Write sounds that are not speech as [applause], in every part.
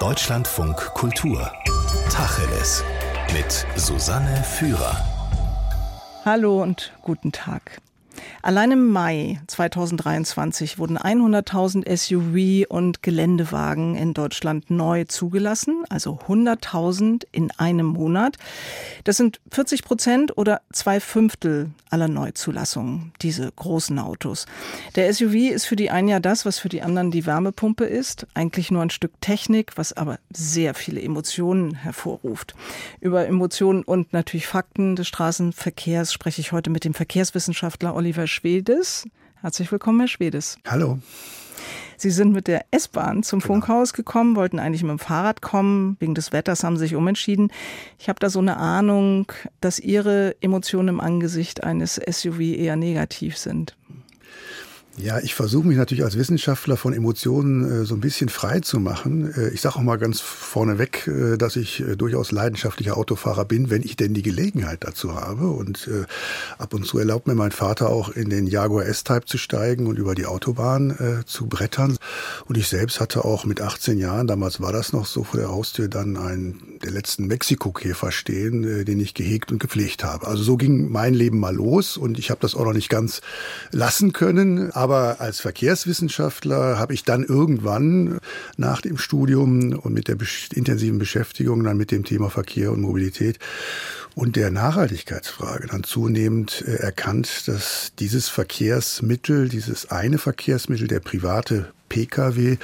Deutschlandfunk Kultur. Tacheles. Mit Susanne Führer. Hallo und guten Tag. Allein im Mai 2023 wurden 100.000 SUV und Geländewagen in Deutschland neu zugelassen, also 100.000 in einem Monat. Das sind 40 Prozent oder zwei Fünftel aller Neuzulassungen, diese großen Autos. Der SUV ist für die einen ja das, was für die anderen die Wärmepumpe ist, eigentlich nur ein Stück Technik, was aber sehr viele Emotionen hervorruft. Über Emotionen und natürlich Fakten des Straßenverkehrs spreche ich heute mit dem Verkehrswissenschaftler Oliver Schwedes. Herzlich willkommen, Herr Schwedes. Hallo. Sie sind mit der S-Bahn zum genau. Funkhaus gekommen, wollten eigentlich mit dem Fahrrad kommen. Wegen des Wetters haben Sie sich umentschieden. Ich habe da so eine Ahnung, dass Ihre Emotionen im Angesicht eines SUV eher negativ sind. Ja, ich versuche mich natürlich als Wissenschaftler von Emotionen äh, so ein bisschen frei zu machen. Äh, ich sage auch mal ganz vorneweg, äh, dass ich äh, durchaus leidenschaftlicher Autofahrer bin, wenn ich denn die Gelegenheit dazu habe. Und äh, ab und zu erlaubt mir mein Vater auch in den Jaguar S-Type zu steigen und über die Autobahn äh, zu brettern. Und ich selbst hatte auch mit 18 Jahren, damals war das noch so vor der Haustür, dann einen der letzten Mexiko-Käfer stehen, den ich gehegt und gepflegt habe. Also so ging mein Leben mal los und ich habe das auch noch nicht ganz lassen können. Aber aber als Verkehrswissenschaftler habe ich dann irgendwann nach dem Studium und mit der intensiven Beschäftigung dann mit dem Thema Verkehr und Mobilität und der Nachhaltigkeitsfrage dann zunehmend äh, erkannt, dass dieses Verkehrsmittel, dieses eine Verkehrsmittel, der private Pkw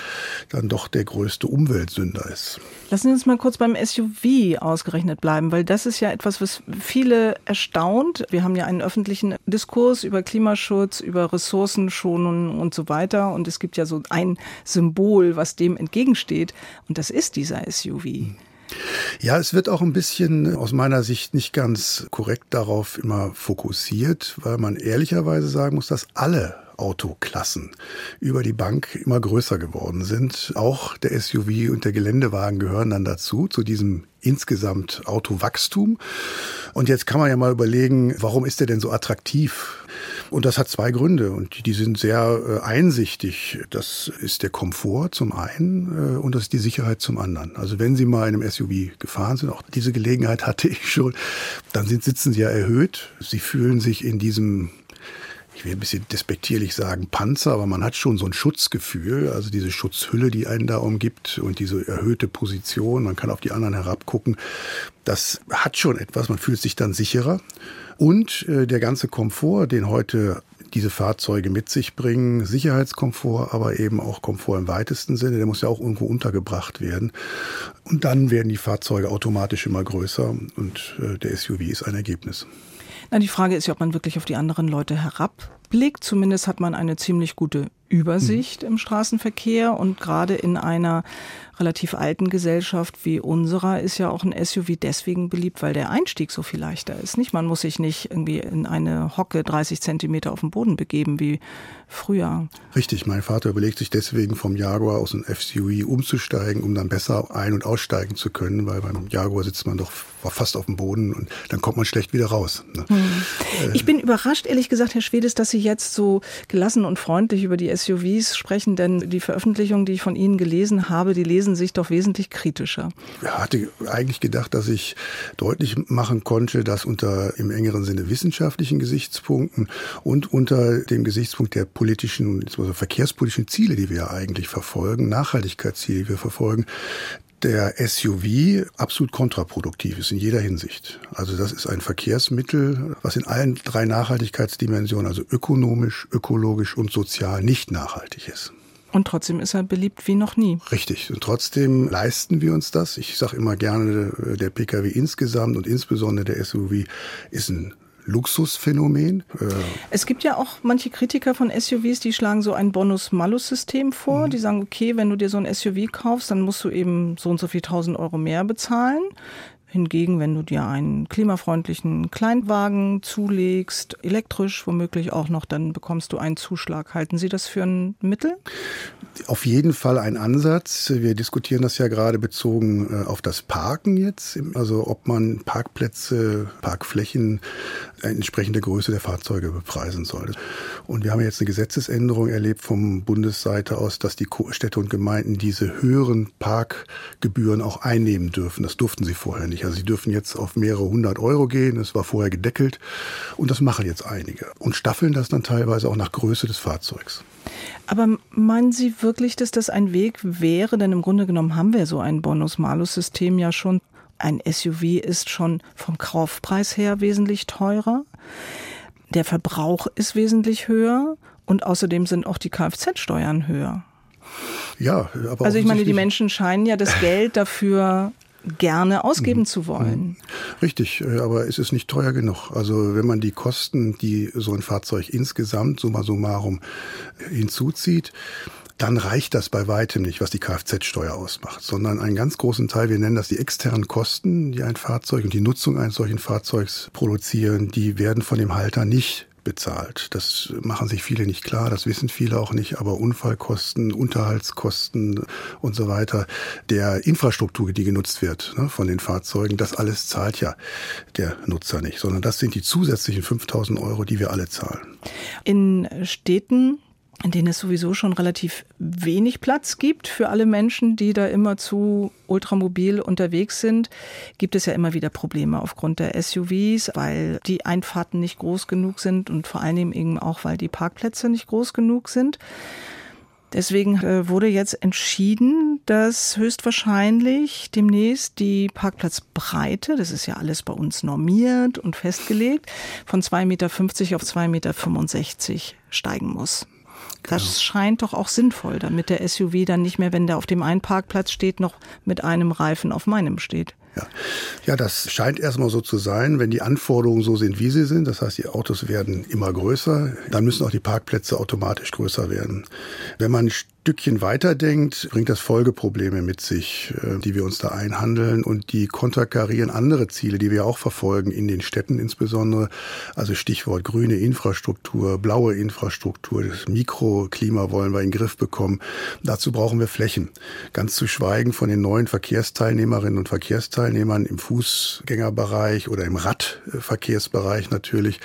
dann doch der größte Umweltsünder ist. Lassen Sie uns mal kurz beim SUV ausgerechnet bleiben, weil das ist ja etwas, was viele erstaunt. Wir haben ja einen öffentlichen Diskurs über Klimaschutz, über Ressourcenschonung und so weiter. Und es gibt ja so ein Symbol, was dem entgegensteht. Und das ist dieser SUV. Ja, es wird auch ein bisschen aus meiner Sicht nicht ganz korrekt darauf immer fokussiert, weil man ehrlicherweise sagen muss, dass alle Autoklassen über die Bank immer größer geworden sind. Auch der SUV und der Geländewagen gehören dann dazu, zu diesem insgesamt Autowachstum. Und jetzt kann man ja mal überlegen, warum ist der denn so attraktiv? Und das hat zwei Gründe und die sind sehr äh, einsichtig. Das ist der Komfort zum einen äh, und das ist die Sicherheit zum anderen. Also wenn Sie mal in einem SUV gefahren sind, auch diese Gelegenheit hatte ich schon, dann sind, sitzen Sie ja erhöht. Sie fühlen sich in diesem ich will ein bisschen despektierlich sagen, Panzer, aber man hat schon so ein Schutzgefühl, also diese Schutzhülle, die einen da umgibt und diese erhöhte Position, man kann auf die anderen herabgucken, das hat schon etwas, man fühlt sich dann sicherer. Und äh, der ganze Komfort, den heute diese Fahrzeuge mit sich bringen, Sicherheitskomfort, aber eben auch Komfort im weitesten Sinne, der muss ja auch irgendwo untergebracht werden. Und dann werden die Fahrzeuge automatisch immer größer und äh, der SUV ist ein Ergebnis. Na, die Frage ist ja, ob man wirklich auf die anderen Leute herabblickt. Zumindest hat man eine ziemlich gute Übersicht mhm. im Straßenverkehr und gerade in einer relativ alten Gesellschaft wie unserer ist ja auch ein SUV deswegen beliebt, weil der Einstieg so viel leichter ist. Nicht, man muss sich nicht irgendwie in eine Hocke 30 Zentimeter auf dem Boden begeben wie früher. Richtig, mein Vater überlegt sich deswegen vom Jaguar aus einem SUV umzusteigen, um dann besser ein- und aussteigen zu können, weil beim Jaguar sitzt man doch fast auf dem Boden und dann kommt man schlecht wieder raus. Ne? Hm. Ich bin überrascht, ehrlich gesagt, Herr Schwedes, dass Sie jetzt so gelassen und freundlich über die SUVs sprechen, denn die Veröffentlichungen, die ich von Ihnen gelesen habe, die lesen sich doch wesentlich kritischer. Ich hatte eigentlich gedacht, dass ich deutlich machen konnte, dass unter im engeren Sinne wissenschaftlichen Gesichtspunkten und unter dem Gesichtspunkt der politischen, also verkehrspolitischen Ziele, die wir eigentlich verfolgen, Nachhaltigkeitsziele, die wir verfolgen, der SUV absolut kontraproduktiv ist in jeder Hinsicht. Also das ist ein Verkehrsmittel, was in allen drei Nachhaltigkeitsdimensionen, also ökonomisch, ökologisch und sozial nicht nachhaltig ist. Und trotzdem ist er beliebt wie noch nie. Richtig. Und trotzdem leisten wir uns das. Ich sage immer gerne, der Pkw insgesamt und insbesondere der SUV ist ein Luxusphänomen. Äh, es gibt ja auch manche Kritiker von SUVs, die schlagen so ein Bonus-Malus-System vor. Mhm. Die sagen, okay, wenn du dir so ein SUV kaufst, dann musst du eben so und so viel tausend Euro mehr bezahlen. Hingegen, wenn du dir einen klimafreundlichen Kleinwagen zulegst, elektrisch womöglich auch noch, dann bekommst du einen Zuschlag. Halten Sie das für ein Mittel? Auf jeden Fall ein Ansatz. Wir diskutieren das ja gerade bezogen äh, auf das Parken jetzt. Also ob man Parkplätze, Parkflächen entsprechende Größe der Fahrzeuge bepreisen soll. Und wir haben jetzt eine Gesetzesänderung erlebt vom Bundesseite aus, dass die Städte und Gemeinden diese höheren Parkgebühren auch einnehmen dürfen. Das durften sie vorher nicht. Also sie dürfen jetzt auf mehrere hundert Euro gehen. Das war vorher gedeckelt. Und das machen jetzt einige. Und staffeln das dann teilweise auch nach Größe des Fahrzeugs. Aber meinen Sie wirklich, dass das ein Weg wäre? Denn im Grunde genommen haben wir so ein Bonus-Malus-System ja schon. Ein SUV ist schon vom Kaufpreis her wesentlich teurer. Der Verbrauch ist wesentlich höher und außerdem sind auch die Kfz-Steuern höher. Ja, aber also ich meine, die Menschen scheinen ja das Geld dafür gerne ausgeben mhm. zu wollen. Mhm. Richtig, äh, aber es ist nicht teuer genug. Also wenn man die Kosten, die so ein Fahrzeug insgesamt summa summarum hinzuzieht, dann reicht das bei weitem nicht, was die Kfz-Steuer ausmacht, sondern einen ganz großen Teil, wir nennen das die externen Kosten, die ein Fahrzeug und die Nutzung eines solchen Fahrzeugs produzieren, die werden von dem Halter nicht bezahlt. Das machen sich viele nicht klar, das wissen viele auch nicht, aber Unfallkosten, Unterhaltskosten und so weiter, der Infrastruktur, die genutzt wird ne, von den Fahrzeugen, das alles zahlt ja der Nutzer nicht, sondern das sind die zusätzlichen 5000 Euro, die wir alle zahlen. In Städten in denen es sowieso schon relativ wenig Platz gibt für alle Menschen, die da immer zu ultramobil unterwegs sind, gibt es ja immer wieder Probleme aufgrund der SUVs, weil die Einfahrten nicht groß genug sind und vor allen Dingen eben auch, weil die Parkplätze nicht groß genug sind. Deswegen äh, wurde jetzt entschieden, dass höchstwahrscheinlich demnächst die Parkplatzbreite, das ist ja alles bei uns normiert und festgelegt, von 2,50 Meter auf 2,65 Meter steigen muss. Das genau. scheint doch auch sinnvoll, damit der SUV dann nicht mehr, wenn der auf dem einen Parkplatz steht, noch mit einem Reifen auf meinem steht. Ja. ja, das scheint erstmal so zu sein. Wenn die Anforderungen so sind, wie sie sind, das heißt, die Autos werden immer größer, dann müssen auch die Parkplätze automatisch größer werden. Wenn man Stückchen weiterdenkt, bringt das Folgeprobleme mit sich, äh, die wir uns da einhandeln und die konterkarieren andere Ziele, die wir auch verfolgen in den Städten insbesondere. Also Stichwort grüne Infrastruktur, blaue Infrastruktur, das Mikroklima wollen wir in den Griff bekommen. Dazu brauchen wir Flächen. Ganz zu schweigen von den neuen Verkehrsteilnehmerinnen und Verkehrsteilnehmern im Fußgängerbereich oder im Radverkehrsbereich natürlich,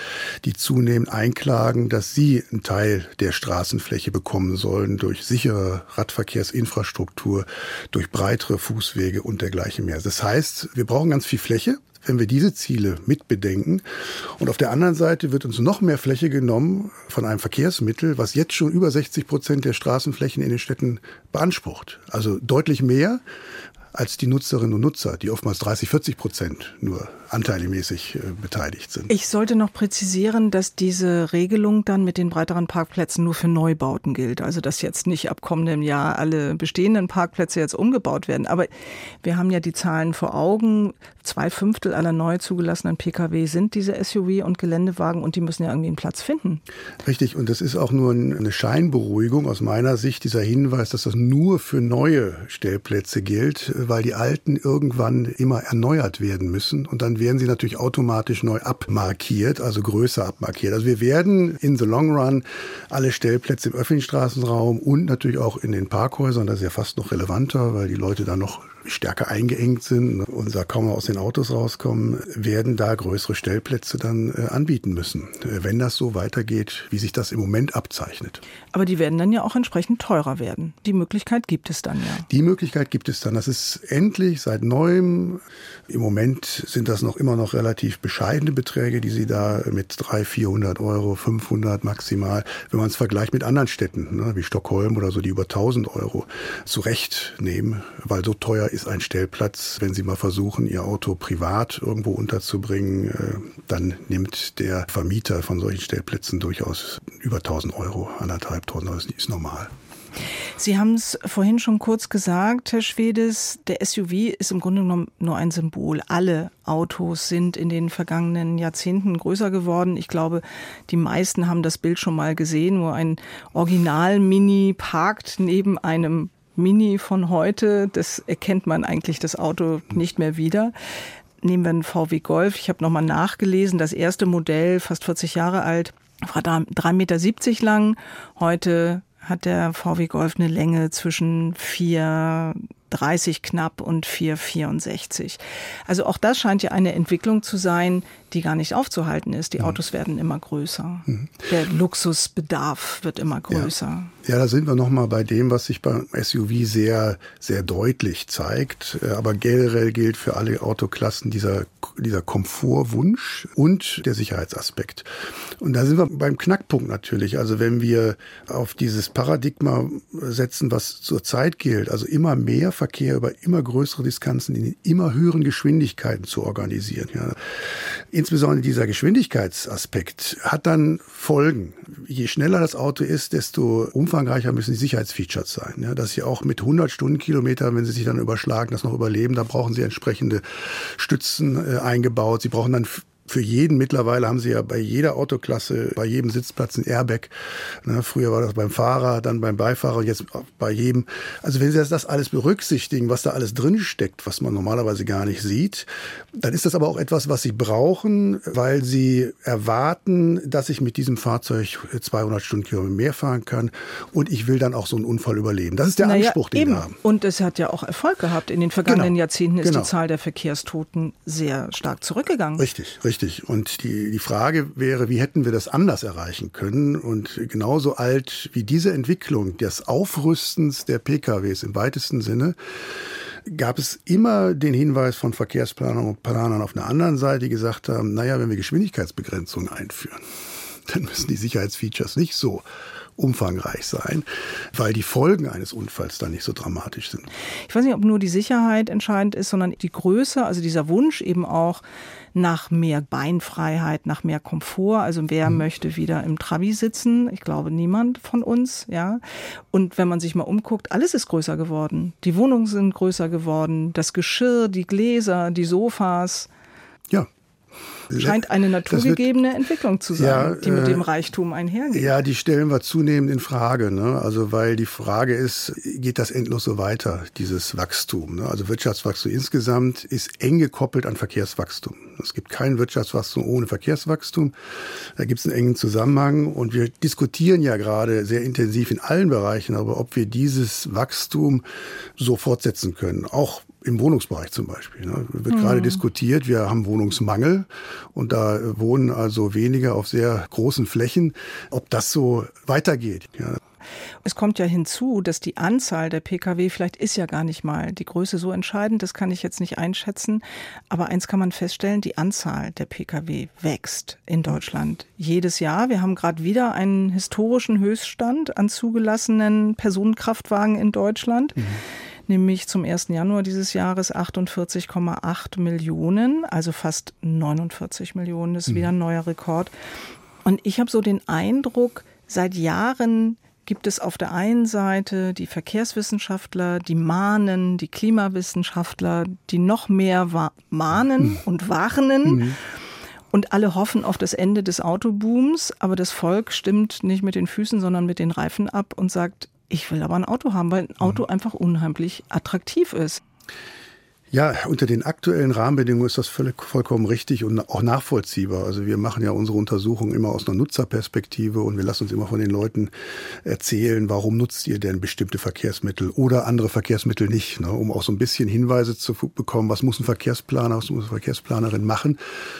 die zunehmend einklagen, dass sie einen Teil der Straßenfläche bekommen sollen durch sichere sichere Radverkehrsinfrastruktur, durch breitere Fußwege und dergleichen mehr. Das heißt, wir brauchen ganz viel Fläche, wenn wir diese Ziele mitbedenken. Und auf der anderen Seite wird uns noch mehr Fläche genommen von einem Verkehrsmittel, was jetzt schon über 60 Prozent der Straßenflächen in den Städten beansprucht. Also deutlich mehr als die Nutzerinnen und Nutzer, die oftmals 30, 40 Prozent nur anteilemäßig äh, beteiligt sind. Ich sollte noch präzisieren, dass diese Regelung dann mit den breiteren Parkplätzen nur für Neubauten gilt. Also dass jetzt nicht ab kommendem Jahr alle bestehenden Parkplätze jetzt umgebaut werden. Aber wir haben ja die Zahlen vor Augen. Zwei Fünftel aller neu zugelassenen Pkw sind diese SUV und Geländewagen und die müssen ja irgendwie einen Platz finden. Richtig. Und das ist auch nur eine Scheinberuhigung aus meiner Sicht, dieser Hinweis, dass das nur für neue Stellplätze gilt, weil die alten irgendwann immer erneuert werden müssen und dann werden sie natürlich automatisch neu abmarkiert, also größer abmarkiert. Also wir werden in the long run alle Stellplätze im öffentlichen Straßenraum und natürlich auch in den Parkhäusern, das ist ja fast noch relevanter, weil die Leute da noch stärker eingeengt sind und da kaum aus den Autos rauskommen, werden da größere Stellplätze dann äh, anbieten müssen, äh, wenn das so weitergeht, wie sich das im Moment abzeichnet. Aber die werden dann ja auch entsprechend teurer werden. Die Möglichkeit gibt es dann ja. Die Möglichkeit gibt es dann. Das ist endlich seit neuem. Im Moment sind das noch immer noch relativ bescheidene Beträge, die Sie da mit 300, 400 Euro, 500 maximal, wenn man es vergleicht mit anderen Städten, ne, wie Stockholm oder so, die über 1000 Euro zurechtnehmen, weil so teuer ist ein Stellplatz. Wenn Sie mal versuchen, Ihr Auto privat irgendwo unterzubringen, äh, dann nimmt der Vermieter von solchen Stellplätzen durchaus über 1000 Euro, anderthalb tausend, das ist normal. Sie haben es vorhin schon kurz gesagt, Herr Schwedes, der SUV ist im Grunde genommen nur ein Symbol. Alle Autos sind in den vergangenen Jahrzehnten größer geworden. Ich glaube, die meisten haben das Bild schon mal gesehen, wo ein Original-Mini parkt neben einem Mini von heute. Das erkennt man eigentlich das Auto nicht mehr wieder. nehmen wir einen VW Golf. Ich habe nochmal nachgelesen, das erste Modell, fast 40 Jahre alt, war 3,70 Meter lang. Heute hat der VW Golf eine Länge zwischen 4,30 knapp und 4,64. Also auch das scheint ja eine Entwicklung zu sein, die gar nicht aufzuhalten ist. Die mhm. Autos werden immer größer. Mhm. Der Luxusbedarf wird immer größer. Ja. Ja, da sind wir nochmal bei dem, was sich beim SUV sehr, sehr deutlich zeigt. Äh, aber generell gilt für alle Autoklassen dieser, dieser Komfortwunsch und der Sicherheitsaspekt. Und da sind wir beim Knackpunkt natürlich. Also wenn wir auf dieses Paradigma setzen, was zurzeit gilt, also immer mehr Verkehr über immer größere Distanzen in immer höheren Geschwindigkeiten zu organisieren. Ja. Insbesondere dieser Geschwindigkeitsaspekt hat dann Folgen. Je schneller das Auto ist, desto umfangreicher umfangreicher müssen die Sicherheitsfeatures sein. Ja, dass sie auch mit 100 Stundenkilometern, wenn sie sich dann überschlagen, das noch überleben, da brauchen sie entsprechende Stützen äh, eingebaut. Sie brauchen dann für jeden mittlerweile haben sie ja bei jeder Autoklasse, bei jedem Sitzplatz ein Airbag. Ne, früher war das beim Fahrer, dann beim Beifahrer, jetzt bei jedem. Also wenn Sie das alles berücksichtigen, was da alles drin steckt, was man normalerweise gar nicht sieht, dann ist das aber auch etwas, was Sie brauchen, weil Sie erwarten, dass ich mit diesem Fahrzeug 200 Stundenkilometer mehr fahren kann und ich will dann auch so einen Unfall überleben. Das ist der naja, Anspruch, den eben. wir haben. Und es hat ja auch Erfolg gehabt. In den vergangenen genau. Jahrzehnten ist genau. die Zahl der Verkehrstoten sehr stark zurückgegangen. Richtig, richtig. Richtig. Und die, die Frage wäre, wie hätten wir das anders erreichen können? Und genauso alt wie diese Entwicklung des Aufrüstens der PKWs im weitesten Sinne, gab es immer den Hinweis von Verkehrsplanern und Planern auf der anderen Seite, die gesagt haben, naja, wenn wir Geschwindigkeitsbegrenzungen einführen, dann müssen die Sicherheitsfeatures nicht so umfangreich sein, weil die Folgen eines Unfalls dann nicht so dramatisch sind. Ich weiß nicht, ob nur die Sicherheit entscheidend ist, sondern die Größe, also dieser Wunsch eben auch nach mehr Beinfreiheit, nach mehr Komfort. Also wer mhm. möchte wieder im Trabi sitzen? Ich glaube niemand von uns, ja. Und wenn man sich mal umguckt, alles ist größer geworden. Die Wohnungen sind größer geworden, das Geschirr, die Gläser, die Sofas. Ja, Scheint eine naturgegebene Entwicklung zu sein, ja, die mit dem äh, Reichtum einhergeht. Ja, die stellen wir zunehmend in Frage. Ne? Also weil die Frage ist, geht das endlos so weiter, dieses Wachstum? Ne? Also Wirtschaftswachstum insgesamt ist eng gekoppelt an Verkehrswachstum. Es gibt kein Wirtschaftswachstum ohne Verkehrswachstum. Da gibt es einen engen Zusammenhang. Und wir diskutieren ja gerade sehr intensiv in allen Bereichen, aber ob wir dieses Wachstum so fortsetzen können. Auch im Wohnungsbereich zum Beispiel. Ne? Wird mhm. gerade diskutiert, wir haben Wohnungsmangel und da wohnen also weniger auf sehr großen Flächen. Ob das so weitergeht. Ja. Es kommt ja hinzu, dass die Anzahl der Pkw, vielleicht ist ja gar nicht mal die Größe so entscheidend, das kann ich jetzt nicht einschätzen. Aber eins kann man feststellen, die Anzahl der Pkw wächst in Deutschland jedes Jahr. Wir haben gerade wieder einen historischen Höchststand an zugelassenen Personenkraftwagen in Deutschland. Mhm nämlich zum 1. Januar dieses Jahres 48,8 Millionen, also fast 49 Millionen, das ist wieder ein neuer Rekord. Und ich habe so den Eindruck, seit Jahren gibt es auf der einen Seite die Verkehrswissenschaftler, die mahnen, die Klimawissenschaftler, die noch mehr mahnen hm. und warnen. Mhm. Und alle hoffen auf das Ende des Autobooms, aber das Volk stimmt nicht mit den Füßen, sondern mit den Reifen ab und sagt, ich will aber ein Auto haben, weil ein Auto mhm. einfach unheimlich attraktiv ist. Ja, unter den aktuellen Rahmenbedingungen ist das völlig, vollkommen richtig und auch nachvollziehbar. Also wir machen ja unsere Untersuchungen immer aus einer Nutzerperspektive und wir lassen uns immer von den Leuten erzählen, warum nutzt ihr denn bestimmte Verkehrsmittel oder andere Verkehrsmittel nicht, ne? um auch so ein bisschen Hinweise zu bekommen, was muss ein Verkehrsplaner, was muss eine Verkehrsplanerin machen,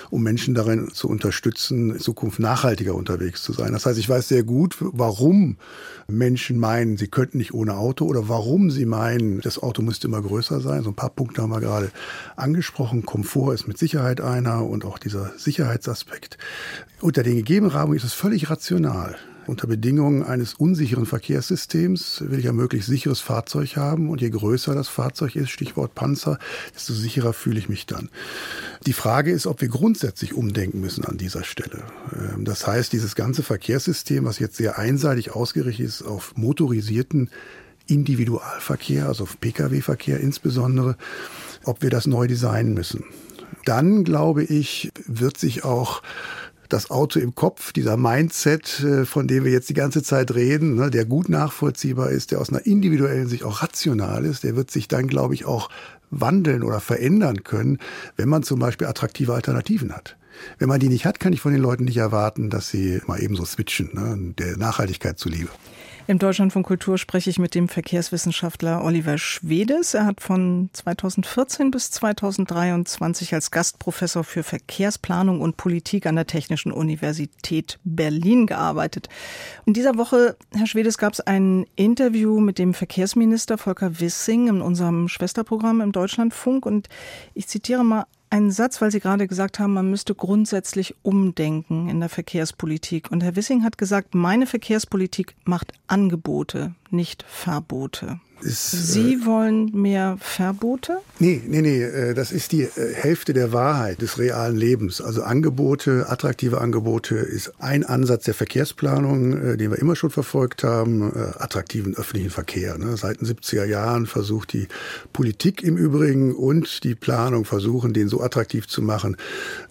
um Menschen darin zu unterstützen, in Zukunft nachhaltiger unterwegs zu sein. Das heißt, ich weiß sehr gut, warum Menschen meinen, sie könnten nicht ohne Auto oder warum sie meinen, das Auto müsste immer größer sein. So ein paar Punkte haben wir gerade angesprochen. Komfort ist mit Sicherheit einer und auch dieser Sicherheitsaspekt. Unter den gegebenen Rahmenbedingungen ist es völlig rational. Unter Bedingungen eines unsicheren Verkehrssystems will ich ein möglichst sicheres Fahrzeug haben und je größer das Fahrzeug ist, Stichwort Panzer, desto sicherer fühle ich mich dann. Die Frage ist, ob wir grundsätzlich umdenken müssen an dieser Stelle. Ähm, das heißt, dieses ganze Verkehrssystem, was jetzt sehr einseitig ausgerichtet ist auf motorisierten Individualverkehr, also auf Pkw-Verkehr insbesondere, ob wir das neu designen müssen. Dann, glaube ich, wird sich auch das Auto im Kopf, dieser Mindset, äh, von dem wir jetzt die ganze Zeit reden, ne, der gut nachvollziehbar ist, der aus einer individuellen Sicht auch rational ist, der wird sich dann, glaube ich, auch wandeln oder verändern können, wenn man zum Beispiel attraktive Alternativen hat. Wenn man die nicht hat, kann ich von den Leuten nicht erwarten, dass sie mal eben so switchen, ne, der Nachhaltigkeit zuliebe. Im Deutschland von Kultur spreche ich mit dem Verkehrswissenschaftler Oliver Schwedes. Er hat von 2014 bis 2023 als Gastprofessor für Verkehrsplanung und Politik an der Technischen Universität Berlin gearbeitet. In dieser Woche, Herr Schwedes, gab es ein Interview mit dem Verkehrsminister Volker Wissing in unserem Schwesterprogramm im Deutschlandfunk und ich zitiere mal einen Satz, weil Sie gerade gesagt haben, man müsste grundsätzlich umdenken in der Verkehrspolitik. Und Herr Wissing hat gesagt, meine Verkehrspolitik macht Angebote, nicht Verbote. Ist, Sie äh, wollen mehr Verbote? Nee, nee, nee, äh, das ist die äh, Hälfte der Wahrheit des realen Lebens. Also Angebote, attraktive Angebote ist ein Ansatz der Verkehrsplanung, den wir immer schon verfolgt haben, attraktiven öffentlichen Verkehr. Ne? Seit den 70er Jahren versucht die Politik im Übrigen und die Planung versuchen, den so attraktiv zu machen,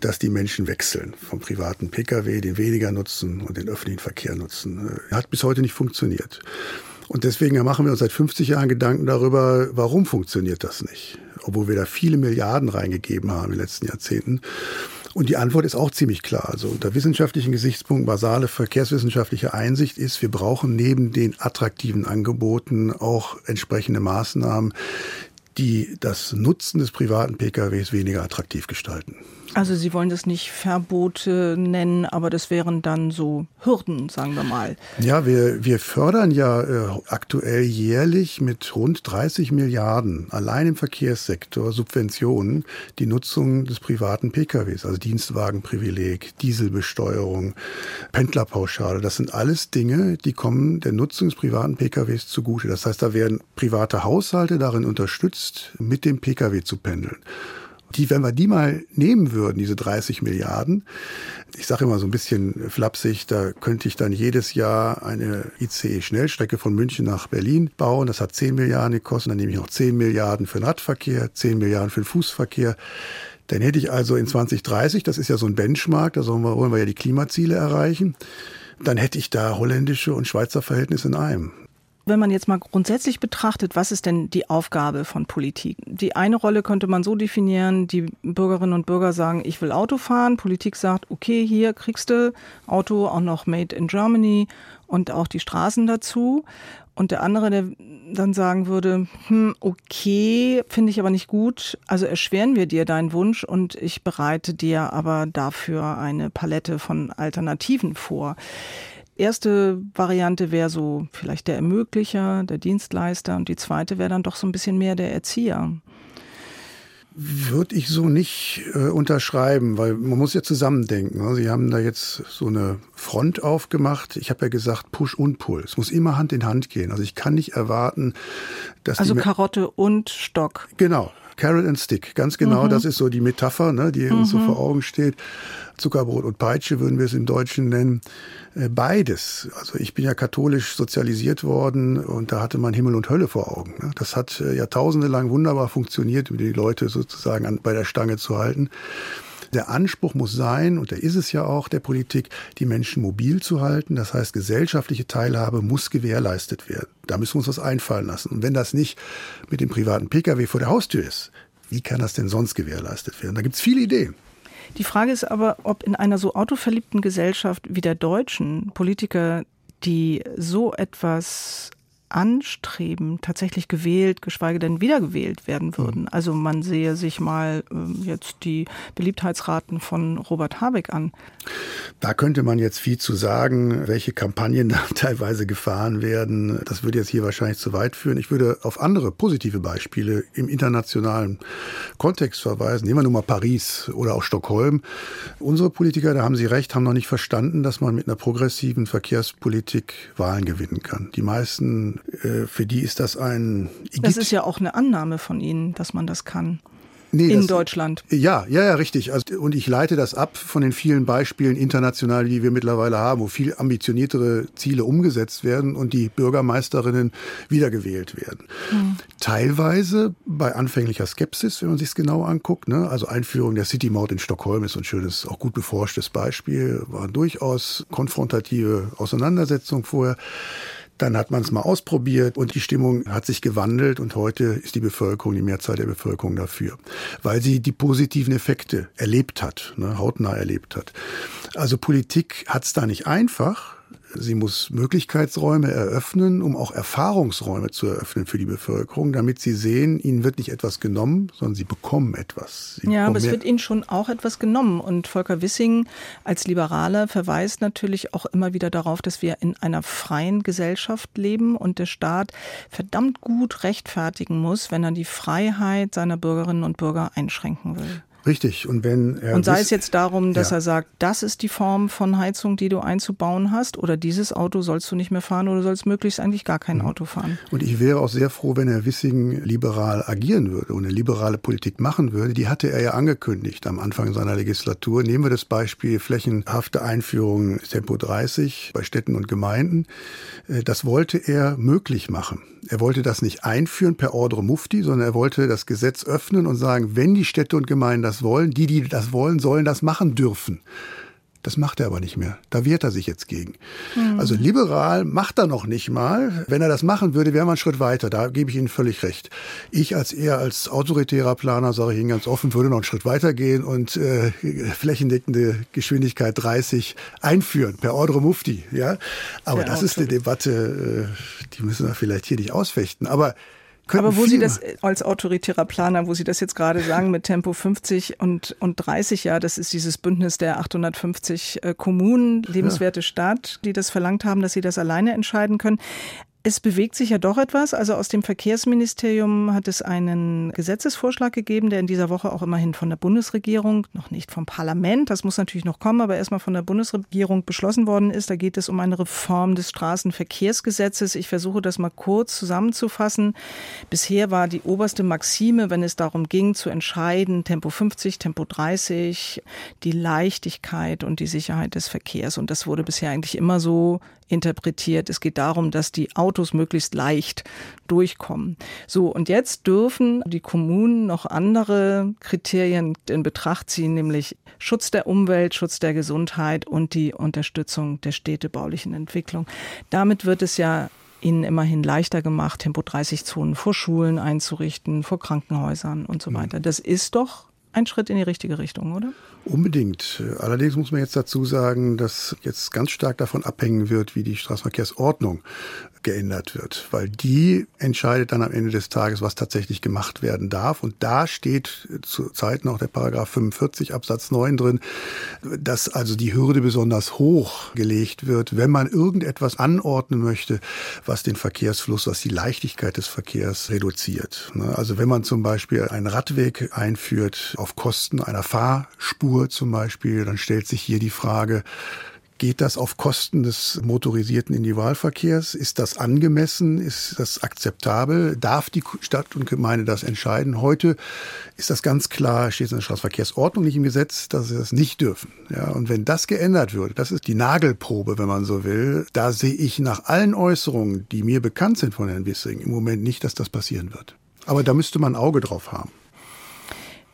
dass die Menschen wechseln vom privaten Pkw, den weniger nutzen und den öffentlichen Verkehr nutzen. Hat bis heute nicht funktioniert. Und deswegen machen wir uns seit 50 Jahren Gedanken darüber, warum funktioniert das nicht? Obwohl wir da viele Milliarden reingegeben haben in den letzten Jahrzehnten. Und die Antwort ist auch ziemlich klar. Also unter wissenschaftlichen Gesichtspunkten, basale verkehrswissenschaftliche Einsicht ist, wir brauchen neben den attraktiven Angeboten auch entsprechende Maßnahmen, die das Nutzen des privaten PKWs weniger attraktiv gestalten. Also Sie wollen das nicht Verbote nennen, aber das wären dann so Hürden, sagen wir mal. Ja, wir, wir fördern ja äh, aktuell jährlich mit rund 30 Milliarden allein im Verkehrssektor Subventionen die Nutzung des privaten PKWs, also Dienstwagenprivileg, Dieselbesteuerung, Pendlerpauschale. Das sind alles Dinge, die kommen der Nutzung des privaten PKWs zugute. Das heißt, da werden private Haushalte darin unterstützt, mit dem PKW zu pendeln. Die, wenn wir die mal nehmen würden, diese 30 Milliarden, ich sage immer so ein bisschen flapsig, da könnte ich dann jedes Jahr eine ICE-Schnellstrecke von München nach Berlin bauen. Das hat 10 Milliarden gekostet. Dann nehme ich noch 10 Milliarden für den Radverkehr, 10 Milliarden für den Fußverkehr. Dann hätte ich also in 2030, das ist ja so ein Benchmark, da sollen wir, wollen wir ja die Klimaziele erreichen, dann hätte ich da holländische und Schweizer Verhältnisse in einem wenn man jetzt mal grundsätzlich betrachtet, was ist denn die Aufgabe von Politik? Die eine Rolle könnte man so definieren, die Bürgerinnen und Bürger sagen, ich will Auto fahren. Politik sagt, okay, hier kriegst du Auto, auch noch made in Germany und auch die Straßen dazu. Und der andere, der dann sagen würde, hm, okay, finde ich aber nicht gut, also erschweren wir dir deinen Wunsch und ich bereite dir aber dafür eine Palette von Alternativen vor erste Variante wäre so vielleicht der Ermöglicher, der Dienstleister und die zweite wäre dann doch so ein bisschen mehr der Erzieher. Würde ich so nicht äh, unterschreiben, weil man muss ja zusammendenken. Ne? Sie haben da jetzt so eine Front aufgemacht. Ich habe ja gesagt, Push und Pull. Es muss immer Hand in Hand gehen. Also ich kann nicht erwarten, dass also Karotte und Stock. Genau, Carrot and Stick, ganz genau. Mhm. Das ist so die Metapher, ne, die mhm. uns so mhm. vor Augen steht. Zuckerbrot und Peitsche würden wir es im Deutschen nennen. Äh, beides. Also ich bin ja katholisch sozialisiert worden und da hatte man Himmel und Hölle vor Augen. Ne? Das hat äh, Jahrtausende lang wunderbar funktioniert, um die Leute sozusagen bei der Stange zu halten. Der Anspruch muss sein, und der ist es ja auch der Politik, die Menschen mobil zu halten. Das heißt, gesellschaftliche Teilhabe muss gewährleistet werden. Da müssen wir uns was einfallen lassen. Und wenn das nicht mit dem privaten Pkw vor der Haustür ist, wie kann das denn sonst gewährleistet werden? Da gibt es viele Ideen. Die Frage ist aber, ob in einer so autoverliebten Gesellschaft wie der deutschen Politiker, die so etwas anstreben, tatsächlich gewählt, geschweige denn wiedergewählt werden würden. Mhm. Also man sehe sich mal äh, jetzt die Beliebtheitsraten von Robert Habeck an. Da könnte man jetzt viel zu sagen, welche Kampagnen [laughs] da teilweise gefahren werden. Das würde jetzt hier wahrscheinlich zu weit führen. Ich würde auf andere positive Beispiele im internationalen Kontext verweisen. Nehmen wir nur mal Paris oder auch Stockholm. Unsere Politiker, da haben Sie recht, haben noch nicht verstanden, dass man mit einer progressiven Verkehrspolitik Wahlen gewinnen kann. Die meisten äh, für die ist das ein. Igitt. Das ist ja auch eine Annahme von Ihnen, dass man das kann. Nee, in das, Deutschland. Ja, ja, ja, richtig. Also, und ich leite das ab von den vielen Beispielen international, die wir mittlerweile haben, wo viel ambitioniertere Ziele umgesetzt werden und die Bürgermeisterinnen wiedergewählt werden. Hm. Teilweise bei anfänglicher Skepsis, wenn man sich es genau anguckt. Ne? Also Einführung der City Maut in Stockholm ist ein schönes, auch gut beforschtes Beispiel. War durchaus konfrontative Auseinandersetzung vorher Dann hat man es mal ausprobiert und die Stimmung hat sich gewandelt und heute ist die Bevölkerung, die Mehrzahl der Bevölkerung dafür, weil sie die positiven Effekte erlebt hat, ne, hautnah erlebt hat. Also Politik hat es da nicht einfach. Sie muss Möglichkeitsräume eröffnen, um auch Erfahrungsräume zu eröffnen für die Bevölkerung, damit sie sehen, ihnen wird nicht etwas genommen, sondern sie bekommen etwas. Sie ja, aber es wird ihnen schon auch etwas genommen. Und Volker Wissing als Liberaler verweist natürlich auch immer wieder darauf, dass wir in einer freien Gesellschaft leben und der Staat verdammt gut rechtfertigen muss, wenn er die Freiheit seiner Bürgerinnen und Bürger einschränken will. Richtig. Und wenn er und sei es jetzt darum, dass ja. er sagt, das ist die Form von Heizung, die du einzubauen hast, oder dieses Auto sollst du nicht mehr fahren oder sollst möglichst eigentlich gar kein mhm. Auto fahren. Und ich wäre auch sehr froh, wenn Herr Wissing liberal agieren würde und eine liberale Politik machen würde. Die hatte er ja angekündigt am Anfang seiner Legislatur. Nehmen wir das Beispiel flächenhafte Einführung Tempo 30 bei Städten und Gemeinden. Äh, das wollte er möglich machen. Er wollte das nicht einführen per Ordre Mufti, sondern er wollte das Gesetz öffnen und sagen, wenn die Städte und Gemeinden das wollen, die, die das wollen, sollen das machen dürfen. Das macht er aber nicht mehr. Da wehrt er sich jetzt gegen. Mhm. Also liberal macht er noch nicht mal. Wenn er das machen würde, wäre man einen Schritt weiter. Da gebe ich Ihnen völlig recht. Ich als eher als autoritärer Planer, sage ich Ihnen ganz offen, würde noch einen Schritt weiter gehen und äh, flächendeckende Geschwindigkeit 30 einführen per Ordre Mufti. Ja, aber ja, das ist eine Debatte, äh, die müssen wir vielleicht hier nicht ausfechten. Aber aber wo Sie das als autoritärer Planer, wo Sie das jetzt gerade sagen mit Tempo 50 und, und 30, ja, das ist dieses Bündnis der 850 äh, Kommunen, lebenswerte ja. Stadt, die das verlangt haben, dass sie das alleine entscheiden können. Es bewegt sich ja doch etwas. Also aus dem Verkehrsministerium hat es einen Gesetzesvorschlag gegeben, der in dieser Woche auch immerhin von der Bundesregierung, noch nicht vom Parlament, das muss natürlich noch kommen, aber erstmal von der Bundesregierung beschlossen worden ist. Da geht es um eine Reform des Straßenverkehrsgesetzes. Ich versuche das mal kurz zusammenzufassen. Bisher war die oberste Maxime, wenn es darum ging zu entscheiden, Tempo 50, Tempo 30, die Leichtigkeit und die Sicherheit des Verkehrs. Und das wurde bisher eigentlich immer so interpretiert. Es geht darum, dass die Autos möglichst leicht durchkommen. So, und jetzt dürfen die Kommunen noch andere Kriterien in Betracht ziehen, nämlich Schutz der Umwelt, Schutz der Gesundheit und die Unterstützung der städtebaulichen Entwicklung. Damit wird es ja ihnen immerhin leichter gemacht, Tempo 30 Zonen vor Schulen einzurichten, vor Krankenhäusern und so mhm. weiter. Das ist doch ein Schritt in die richtige Richtung, oder? Unbedingt. Allerdings muss man jetzt dazu sagen, dass jetzt ganz stark davon abhängen wird, wie die Straßenverkehrsordnung geändert wird, weil die entscheidet dann am Ende des Tages, was tatsächlich gemacht werden darf. Und da steht zurzeit noch der Paragraph 45 Absatz 9 drin, dass also die Hürde besonders hoch gelegt wird, wenn man irgendetwas anordnen möchte, was den Verkehrsfluss, was die Leichtigkeit des Verkehrs reduziert. Ne? Also wenn man zum Beispiel einen Radweg einführt auf Kosten einer Fahrspur, zum Beispiel, dann stellt sich hier die Frage, Geht das auf Kosten des motorisierten Individualverkehrs? Ist das angemessen? Ist das akzeptabel? Darf die Stadt und Gemeinde das entscheiden? Heute ist das ganz klar, steht es in der Straßenverkehrsordnung nicht im Gesetz, dass sie das nicht dürfen. Ja, und wenn das geändert würde, das ist die Nagelprobe, wenn man so will, da sehe ich nach allen Äußerungen, die mir bekannt sind von Herrn Wissing, im Moment nicht, dass das passieren wird. Aber da müsste man ein Auge drauf haben.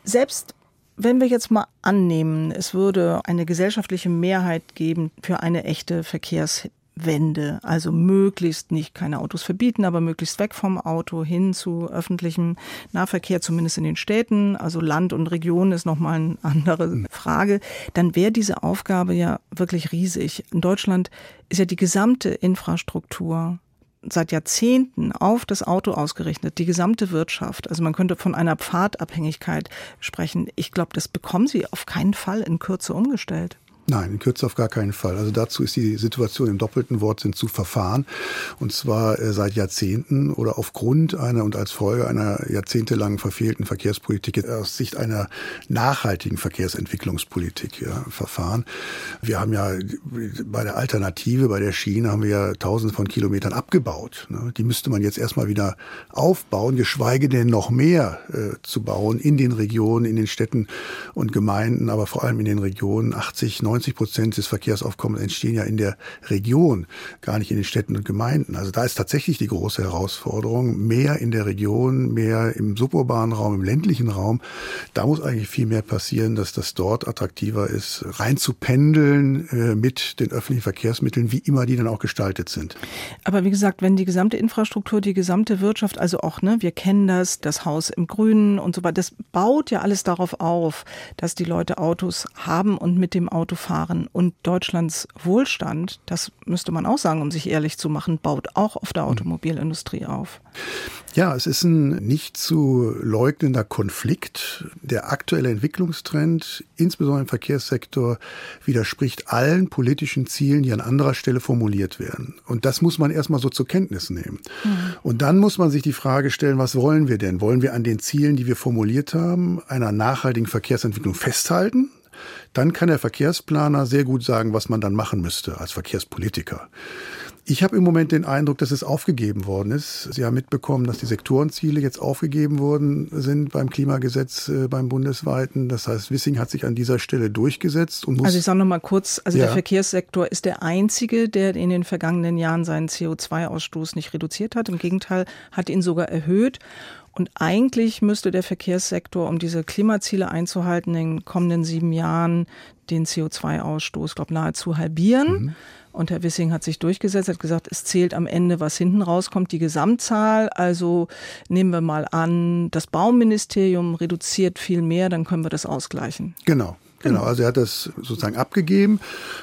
Selbst wenn wir jetzt mal annehmen, es würde eine gesellschaftliche Mehrheit geben für eine echte Verkehrswende, also möglichst nicht keine Autos verbieten, aber möglichst weg vom Auto hin zu öffentlichem Nahverkehr, zumindest in den Städten. Also Land und Region ist nochmal eine andere mhm. Frage. Dann wäre diese Aufgabe ja wirklich riesig. In Deutschland ist ja die gesamte Infrastruktur seit Jahrzehnten auf das Auto ausgerichtet, die gesamte Wirtschaft. Also man könnte von einer Pfadabhängigkeit sprechen. Ich glaube, das bekommen Sie auf keinen Fall in Kürze umgestellt. Nein, in Kürze auf gar keinen Fall. Also dazu ist die Situation im doppelten Wort sind zu verfahren. Und zwar äh, seit Jahrzehnten oder aufgrund einer und als Folge einer jahrzehntelangen verfehlten Verkehrspolitik aus Sicht einer nachhaltigen Verkehrsentwicklungspolitik ja, verfahren. Wir haben ja bei der Alternative, bei der Schiene haben wir ja tausende von Kilometern abgebaut. Ne? Die müsste man jetzt erstmal wieder aufbauen, geschweige denn noch mehr äh, zu bauen in den Regionen, in den Städten und Gemeinden, aber vor allem in den Regionen 80, 90 90 Prozent des Verkehrsaufkommens entstehen ja in der Region, gar nicht in den Städten und Gemeinden. Also da ist tatsächlich die große Herausforderung, mehr in der Region, mehr im suburbanen Raum, im ländlichen Raum. Da muss eigentlich viel mehr passieren, dass das dort attraktiver ist, rein zu pendeln äh, mit den öffentlichen Verkehrsmitteln, wie immer die dann auch gestaltet sind. Aber wie gesagt, wenn die gesamte Infrastruktur, die gesamte Wirtschaft, also auch, ne, wir kennen das, das Haus im Grünen und so weiter, das baut ja alles darauf auf, dass die Leute Autos haben und mit dem Auto fahren. Und Deutschlands Wohlstand, das müsste man auch sagen, um sich ehrlich zu machen, baut auch auf der hm. Automobilindustrie auf. Ja, es ist ein nicht zu leugnender Konflikt. Der aktuelle Entwicklungstrend, insbesondere im Verkehrssektor, widerspricht allen politischen Zielen, die an anderer Stelle formuliert werden. Und das muss man erstmal so zur Kenntnis nehmen. Mhm. Und dann muss man sich die Frage stellen, was wollen wir denn? Wollen wir an den Zielen, die wir formuliert haben, einer nachhaltigen Verkehrsentwicklung festhalten? Dann kann der Verkehrsplaner sehr gut sagen, was man dann machen müsste als Verkehrspolitiker. Ich habe im Moment den Eindruck, dass es aufgegeben worden ist. Sie haben mitbekommen, dass die Sektorenziele jetzt aufgegeben worden sind beim Klimagesetz, äh, beim bundesweiten. Das heißt, Wissing hat sich an dieser Stelle durchgesetzt. Und muss also ich sage noch mal kurz, also ja. der Verkehrssektor ist der einzige, der in den vergangenen Jahren seinen CO2-Ausstoß nicht reduziert hat. Im Gegenteil, hat ihn sogar erhöht. Und eigentlich müsste der Verkehrssektor, um diese Klimaziele einzuhalten, in den kommenden sieben Jahren den CO2-Ausstoß, glaube nahezu halbieren. Mhm. Und Herr Wissing hat sich durchgesetzt, hat gesagt, es zählt am Ende, was hinten rauskommt, die Gesamtzahl. Also nehmen wir mal an, das Bauministerium reduziert viel mehr, dann können wir das ausgleichen. Genau. Genau, also er hat das sozusagen abgegeben.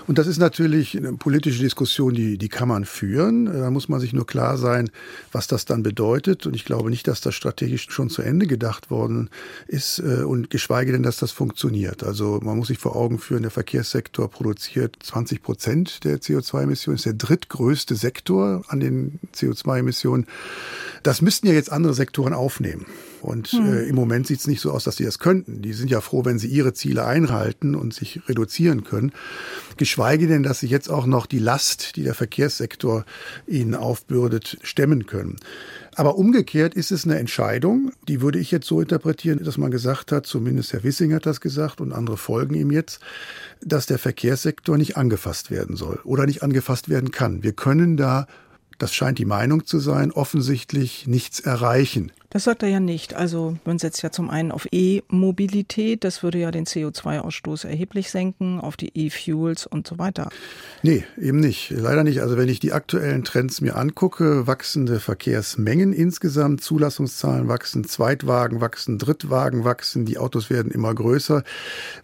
Und das ist natürlich eine politische Diskussion, die, die kann man führen. Da muss man sich nur klar sein, was das dann bedeutet. Und ich glaube nicht, dass das strategisch schon zu Ende gedacht worden ist äh, und geschweige denn, dass das funktioniert. Also man muss sich vor Augen führen, der Verkehrssektor produziert 20 Prozent der CO2-Emissionen, ist der drittgrößte Sektor an den CO2-Emissionen. Das müssten ja jetzt andere Sektoren aufnehmen. Und hm. äh, im Moment sieht es nicht so aus, dass sie das könnten. Die sind ja froh, wenn sie ihre Ziele einhalten und sich reduzieren können. Geschweige denn, dass sie jetzt auch noch die Last, die der Verkehrssektor ihnen aufbürdet, stemmen können. Aber umgekehrt ist es eine Entscheidung, die würde ich jetzt so interpretieren, dass man gesagt hat, zumindest Herr Wissing hat das gesagt und andere folgen ihm jetzt, dass der Verkehrssektor nicht angefasst werden soll oder nicht angefasst werden kann. Wir können da das scheint die Meinung zu sein, offensichtlich nichts erreichen. Das sagt er ja nicht. Also man setzt ja zum einen auf E-Mobilität, das würde ja den CO2-Ausstoß erheblich senken, auf die E-Fuels und so weiter. Nee, eben nicht. Leider nicht. Also wenn ich die aktuellen Trends mir angucke, wachsende Verkehrsmengen insgesamt, Zulassungszahlen wachsen, Zweitwagen wachsen, Drittwagen wachsen, die Autos werden immer größer.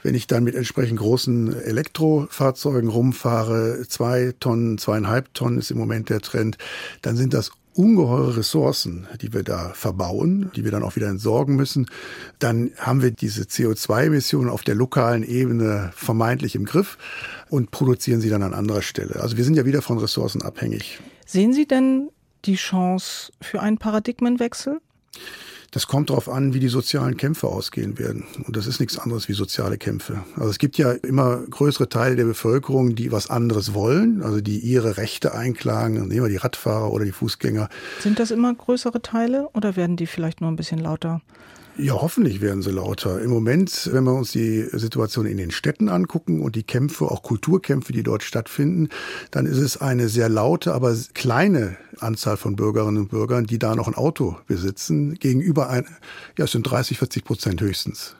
Wenn ich dann mit entsprechend großen Elektrofahrzeugen rumfahre, zwei Tonnen, zweieinhalb Tonnen ist im Moment der Trend, dann sind das ungeheure Ressourcen, die wir da verbauen, die wir dann auch wieder entsorgen müssen. Dann haben wir diese CO2-Emissionen auf der lokalen Ebene vermeintlich im Griff und produzieren sie dann an anderer Stelle. Also wir sind ja wieder von Ressourcen abhängig. Sehen Sie denn die Chance für einen Paradigmenwechsel? Das kommt darauf an, wie die sozialen Kämpfe ausgehen werden. Und das ist nichts anderes wie soziale Kämpfe. Also es gibt ja immer größere Teile der Bevölkerung, die was anderes wollen, also die ihre Rechte einklagen. Nehmen wir die Radfahrer oder die Fußgänger. Sind das immer größere Teile oder werden die vielleicht nur ein bisschen lauter? Ja, hoffentlich werden sie lauter. Im Moment, wenn wir uns die Situation in den Städten angucken und die Kämpfe, auch Kulturkämpfe, die dort stattfinden, dann ist es eine sehr laute, aber kleine Anzahl von Bürgerinnen und Bürgern, die da noch ein Auto besitzen, gegenüber ein, ja, es sind 30, 40 Prozent höchstens.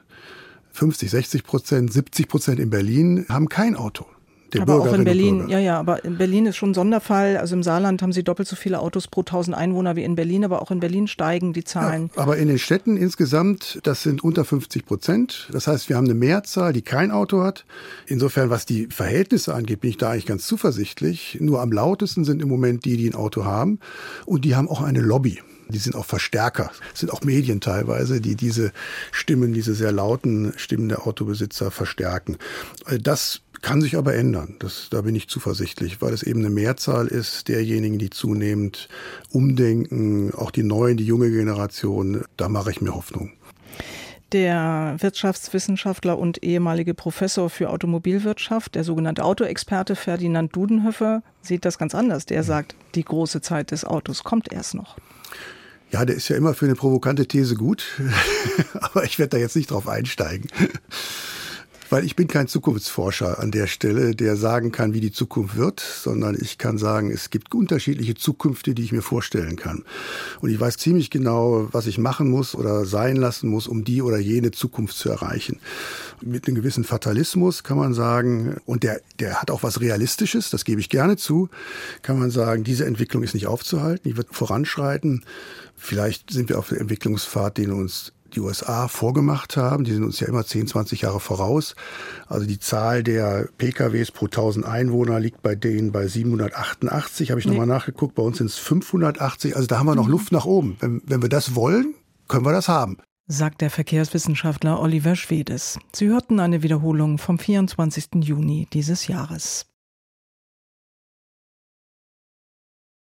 50, 60 Prozent, 70 Prozent in Berlin haben kein Auto der aber auch in Berlin, ja, ja, aber in Berlin ist schon ein Sonderfall. Also im Saarland haben sie doppelt so viele Autos pro 1000 Einwohner wie in Berlin, aber auch in Berlin steigen die Zahlen. Ja, aber in den Städten insgesamt, das sind unter 50 Prozent. Das heißt, wir haben eine Mehrzahl, die kein Auto hat. Insofern, was die Verhältnisse angeht, bin ich da eigentlich ganz zuversichtlich. Nur am lautesten sind im Moment die, die ein Auto haben. Und die haben auch eine Lobby. Die sind auch Verstärker. Es sind auch Medien teilweise, die diese Stimmen, diese sehr lauten Stimmen der Autobesitzer verstärken. Das kann sich aber ändern. Das, da bin ich zuversichtlich, weil es eben eine Mehrzahl ist derjenigen, die zunehmend umdenken, auch die neuen, die junge Generation. Da mache ich mir Hoffnung. Der Wirtschaftswissenschaftler und ehemalige Professor für Automobilwirtschaft, der sogenannte Autoexperte Ferdinand Dudenhöfer, sieht das ganz anders. Der sagt, die große Zeit des Autos kommt erst noch. Ja, der ist ja immer für eine provokante These gut, [laughs] aber ich werde da jetzt nicht drauf einsteigen. Weil ich bin kein Zukunftsforscher an der Stelle, der sagen kann, wie die Zukunft wird, sondern ich kann sagen, es gibt unterschiedliche Zukünfte, die ich mir vorstellen kann. Und ich weiß ziemlich genau, was ich machen muss oder sein lassen muss, um die oder jene Zukunft zu erreichen. Mit einem gewissen Fatalismus kann man sagen, und der, der hat auch was Realistisches, das gebe ich gerne zu, kann man sagen, diese Entwicklung ist nicht aufzuhalten, die wird voranschreiten. Vielleicht sind wir auf dem Entwicklungspfad, den uns die USA vorgemacht haben. Die sind uns ja immer 10, 20 Jahre voraus. Also die Zahl der PKWs pro 1000 Einwohner liegt bei denen bei 788, habe ich nee. nochmal nachgeguckt. Bei uns sind es 580. Also da haben wir noch mhm. Luft nach oben. Wenn, wenn wir das wollen, können wir das haben. Sagt der Verkehrswissenschaftler Oliver Schwedes. Sie hörten eine Wiederholung vom 24. Juni dieses Jahres.